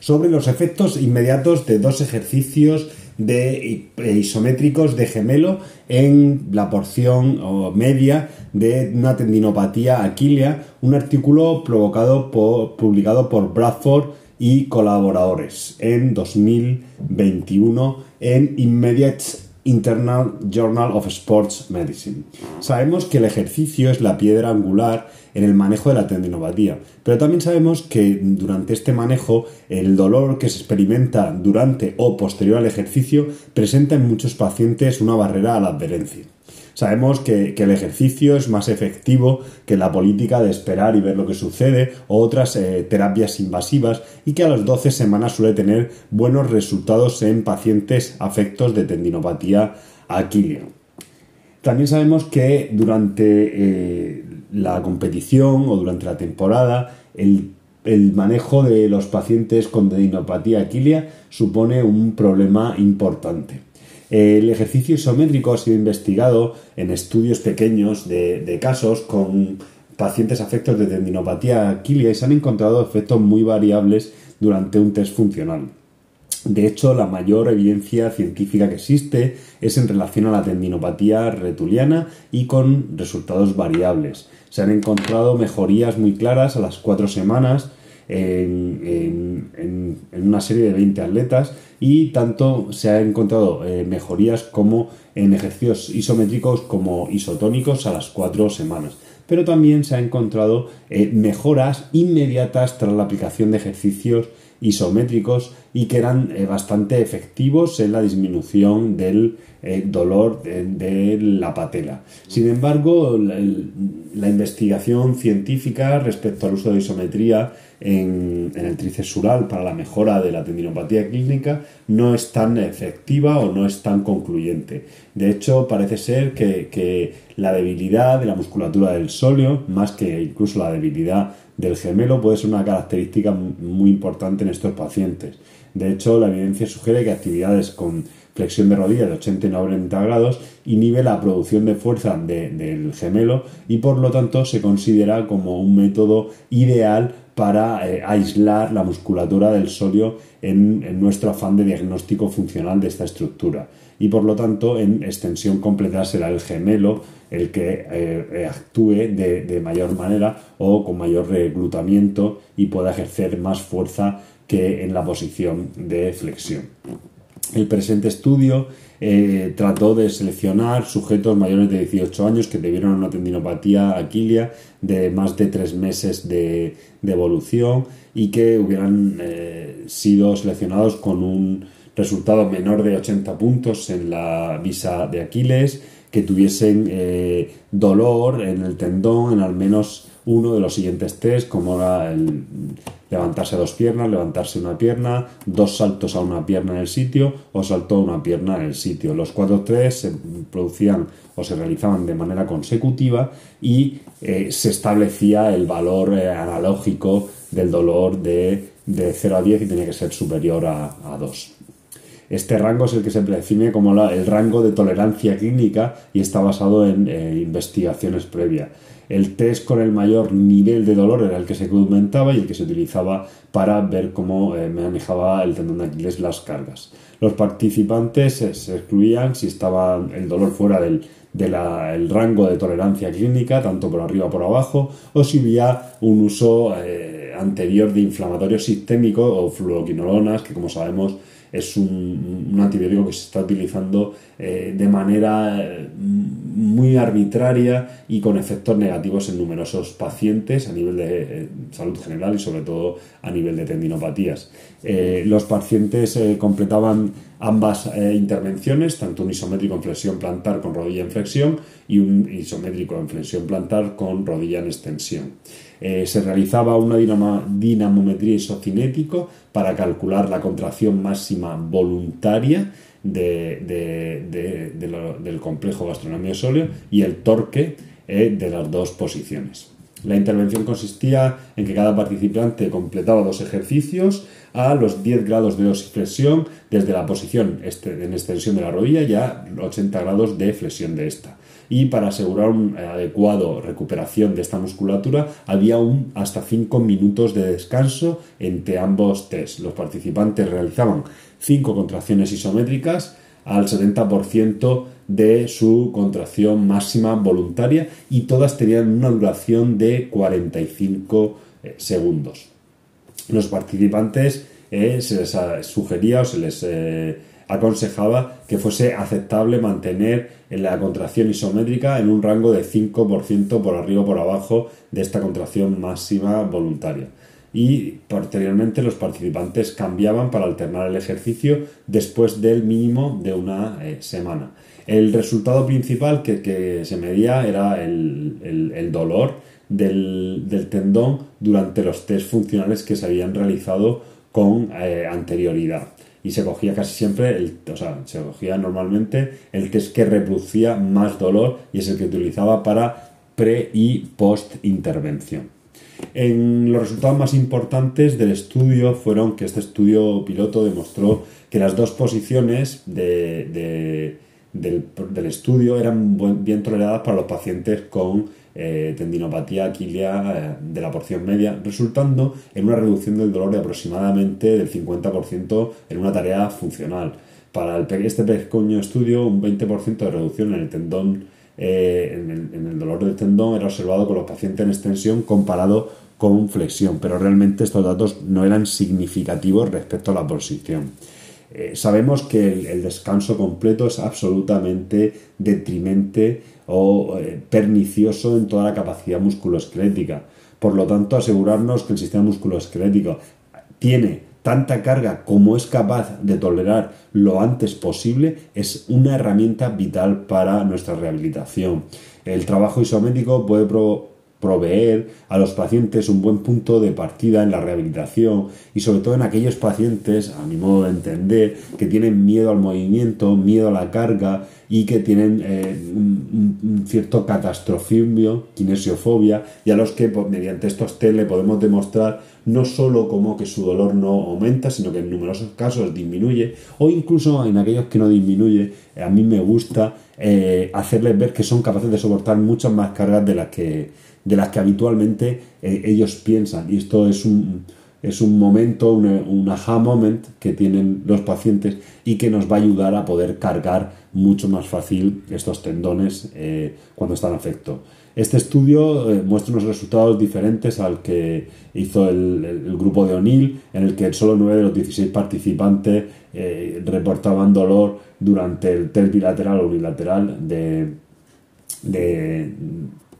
sobre los efectos inmediatos de dos ejercicios de isométricos de gemelo en la porción media de una tendinopatía aquilea, un artículo provocado por, publicado por Bradford y colaboradores en 2021 en Immediate Internal Journal of Sports Medicine. Sabemos que el ejercicio es la piedra angular en el manejo de la tendinopatía, pero también sabemos que durante este manejo el dolor que se experimenta durante o posterior al ejercicio presenta en muchos pacientes una barrera a la adherencia. Sabemos que, el ejercicio es más efectivo que la política de esperar y ver lo que sucede o otras eh, terapias invasivas y que a las 12 semanas suele tener buenos resultados en pacientes afectos de tendinopatía aquilea. También sabemos que durante eh, la competición o durante la temporada el, manejo de los pacientes con tendinopatía aquilea supone un problema importante. El ejercicio isométrico ha sido investigado en estudios pequeños de, casos con pacientes afectos de tendinopatía aquilea y se han encontrado efectos muy variables durante un test funcional. De hecho, la mayor evidencia científica que existe es en relación a la tendinopatía retuliana y con resultados variables. Se han encontrado mejorías muy claras a las cuatro semanas en, una serie de 20 atletas y tanto se ha encontrado eh, mejorías como en ejercicios isométricos como isotónicos a las 4 semanas. Pero también se ha encontrado eh, mejoras inmediatas tras la aplicación de ejercicios isométricos y que eran eh, bastante efectivos en la disminución del dolor de, la patela. Sin embargo, la, investigación científica respecto al uso de isometría en, el tríceps para la mejora de la tendinopatía clínica no es tan efectiva o no es tan concluyente. De hecho, parece ser que, la debilidad de la musculatura del sóleo, más que incluso la debilidad del gemelo, puede ser una característica muy importante en estos pacientes. De hecho, la evidencia sugiere que actividades con flexión de rodilla de 80 y 90 grados inhibe la producción de fuerza del gemelo y por lo tanto se considera como un método ideal para eh, aislar la musculatura del sóleo en, nuestro afán de diagnóstico funcional de esta estructura. Y por lo tanto, en extensión completa será el gemelo el que eh, actúe de, de, mayor manera o con mayor reclutamiento y pueda ejercer más fuerza que en la posición de flexión. El presente estudio eh, trató de seleccionar sujetos mayores de 18 años que tuvieron una tendinopatía aquilea de más de tres meses de, evolución y que hubieran eh, sido seleccionados con un resultado menor de 80 puntos en la visa de Aquiles, que tuviesen eh, dolor en el tendón en al menos uno de los siguientes test, como era el levantarse dos piernas, levantarse una pierna, dos saltos a una pierna en el sitio o salto a una pierna en el sitio. Los cuatro test se producían o se realizaban de manera consecutiva y eh, se establecía el valor eh, analógico del dolor de, 0 a 10 y tenía que ser superior a, 2. Este rango es el que se define como el rango de tolerancia clínica y está basado en eh, investigaciones previas. El test con el mayor nivel de dolor era el que se documentaba y el que se utilizaba para ver cómo eh, manejaba el tendón de Aquiles las cargas. Los participantes se, excluían si estaba el dolor fuera del, rango de tolerancia clínica, tanto por arriba como por abajo, o si había un uso eh, anterior de inflamatorio sistémico o fluoroquinolonas, que como sabemos es un, antibiótico que se está utilizando eh, de manera eh, muy arbitraria y con efectos negativos en numerosos pacientes a nivel de eh, salud general y sobre todo a nivel de tendinopatías. los pacientes completaban ambas intervenciones, tanto un isométrico en flexión plantar con rodilla en flexión y un isométrico en flexión plantar con rodilla en extensión. Eh, se realizaba una dinamometría isocinético para calcular la contracción máxima voluntaria del complejo gastronomio sóleo y el torque eh, de las dos posiciones. La intervención consistía en que cada participante completaba dos ejercicios a los 10 grados de dorsiflexión desde la posición este, en extensión de la rodilla y a 80 grados de flexión de esta y para asegurar una eh, adecuado recuperación de esta musculatura había un hasta 5 minutos de descanso entre ambos test. Los participantes realizaban 5 contracciones isométricas al 70% de su contracción máxima voluntaria y todas tenían una duración de 45 eh, segundos. Los participantes eh, se les sugería o se les aconsejaba que fuese aceptable mantener la contracción isométrica en un rango de 5% por arriba o por abajo de esta contracción máxima voluntaria. Y posteriormente los participantes cambiaban para alternar el ejercicio después del mínimo de una eh, semana. El resultado principal que, se medía era el, dolor del, tendón durante los test funcionales que se habían realizado con eh, anterioridad y se cogía casi siempre, el, o sea, se cogía normalmente el que es que reproducía más dolor y es el que utilizaba para pre y post intervención. En los resultados más importantes del estudio fueron que este estudio piloto demostró que las dos posiciones del, del, estudio eran bien toleradas para los pacientes con eh, tendinopatía aquilia eh, de la porción media, resultando en una reducción del dolor de aproximadamente del 50% en una tarea funcional. Para el, este pequeño estudio, un 20% de reducción en el tendón, eh, en, el, dolor del tendón era observado con los pacientes en extensión comparado con flexión, pero realmente estos datos no eran significativos respecto a la posición. Sabemos que el, descanso completo es absolutamente detrimente o eh, pernicioso en toda la capacidad musculoesquelética. Por lo tanto, asegurarnos que el sistema musculoesquelético tiene tanta carga como es capaz de tolerar lo antes posible es una herramienta vital para nuestra rehabilitación. El trabajo isométrico puede proveer a los pacientes un buen punto de partida en la rehabilitación y sobre todo en aquellos pacientes, a mi modo de entender, que tienen miedo al movimiento, miedo a la carga y que tienen eh, un, cierto catastrofismo, kinesiofobia, y a los que pues, mediante estos test le podemos demostrar no solo como que su dolor no aumenta, sino que en numerosos casos disminuye, o incluso en aquellos que no disminuye, a mí me gusta eh, hacerles ver que son capaces de soportar muchas más cargas de las que, de las que habitualmente eh, ellos piensan. Y esto es un, es un momento, un, aha moment que tienen los pacientes y que nos va a ayudar a poder cargar mucho más fácil estos tendones eh, cuando están afecto. Este estudio eh, muestra unos resultados diferentes al que hizo el, grupo de O'Neill, en el que solo 9 de los 16 participantes reportaban dolor durante el test bilateral o unilateral de, de,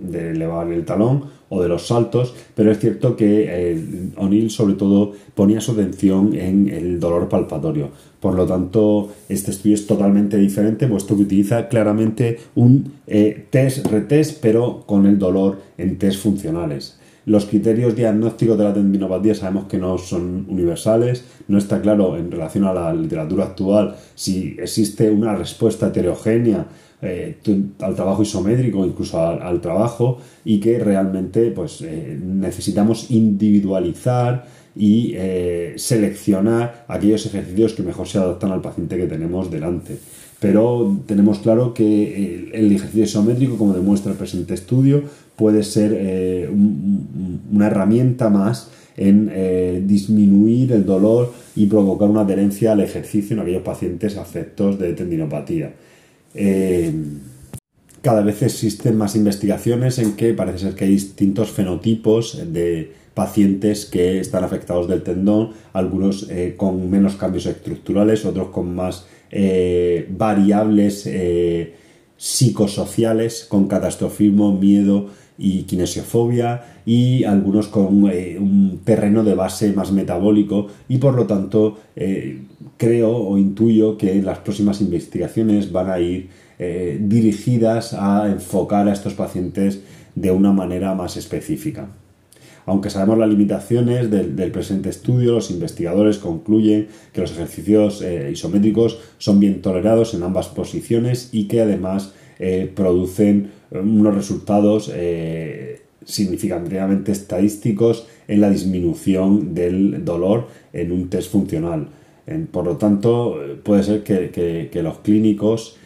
de elevar el talón o de los saltos, pero es cierto que eh, O'Neill sobre todo ponía su atención en el dolor palpatorio. Por lo tanto, este estudio es totalmente diferente, puesto que utiliza claramente un eh, test retest, pero con el dolor en test funcionales. Los criterios diagnósticos de la tendinopatía sabemos que no son universales, no está claro en relación a la literatura actual si existe una respuesta heterogénea eh, al trabajo isométrico, incluso al, trabajo, y que realmente pues, eh, necesitamos individualizar y eh, seleccionar aquellos ejercicios que mejor se adaptan al paciente que tenemos delante. Pero tenemos claro que el, ejercicio isométrico, como demuestra el presente estudio, puede ser una herramienta más en disminuir el dolor y provocar una adherencia al ejercicio en aquellos pacientes afectos de tendinopatía. Eh, cada vez existen más investigaciones en que parece ser que hay distintos fenotipos de pacientes que están afectados del tendón, algunos eh, con menos cambios estructurales, otros con más eh, variables psicosociales, con catastrofismo, miedo y kinesiofobia, y algunos con un terreno de base más metabólico, y por lo tanto creo o intuyo que las próximas investigaciones van a ir dirigidas a enfocar a estos pacientes de una manera más específica. Aunque sabemos las limitaciones del, presente estudio, los investigadores concluyen que los ejercicios eh, isométricos son bien tolerados en ambas posiciones y que además eh, producen eh, unos resultados significativamente estadísticos en la disminución del dolor en un test funcional. por lo tanto, puede ser que los clínicos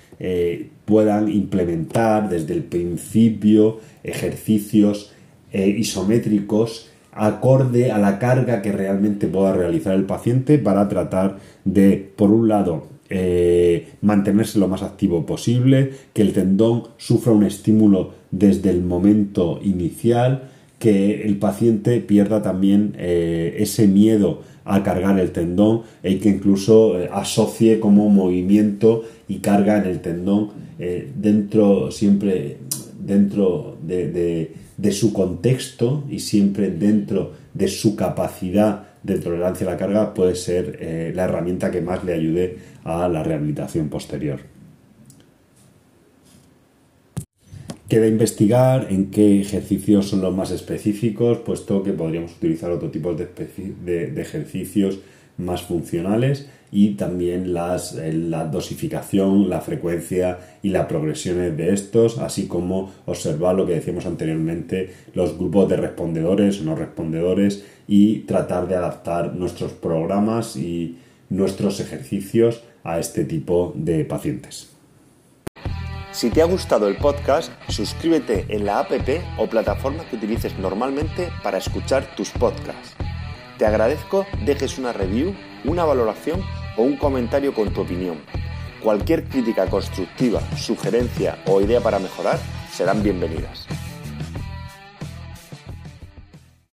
puedan implementar desde el principio ejercicios eh, isométricos acorde a la carga que realmente pueda realizar el paciente para tratar de, por un lado, eh, mantenerse lo más activo posible, que el tendón sufra un estímulo desde el momento inicial, que el paciente pierda también eh, ese miedo a cargar el tendón y que incluso asocie como movimiento y carga en el tendón dentro siempre dentro de de su contexto y siempre dentro de su capacidad de tolerancia a la carga puede ser eh, la herramienta que más le ayude a la rehabilitación posterior. Queda investigar en qué ejercicios son los más específicos, puesto que podríamos utilizar otro tipo de, de ejercicios más funcionales y también las, eh, la dosificación, la frecuencia y las progresiones de estos, así como observar lo que decíamos anteriormente, los grupos de respondedores o no respondedores y tratar de adaptar nuestros programas y nuestros ejercicios a este tipo de pacientes. Si te ha gustado el podcast, suscríbete en la app o plataforma que utilices normalmente para escuchar tus podcasts. Te agradezco dejes una review, una valoración o un comentario con tu opinión. Cualquier crítica constructiva, sugerencia o idea para mejorar serán bienvenidas.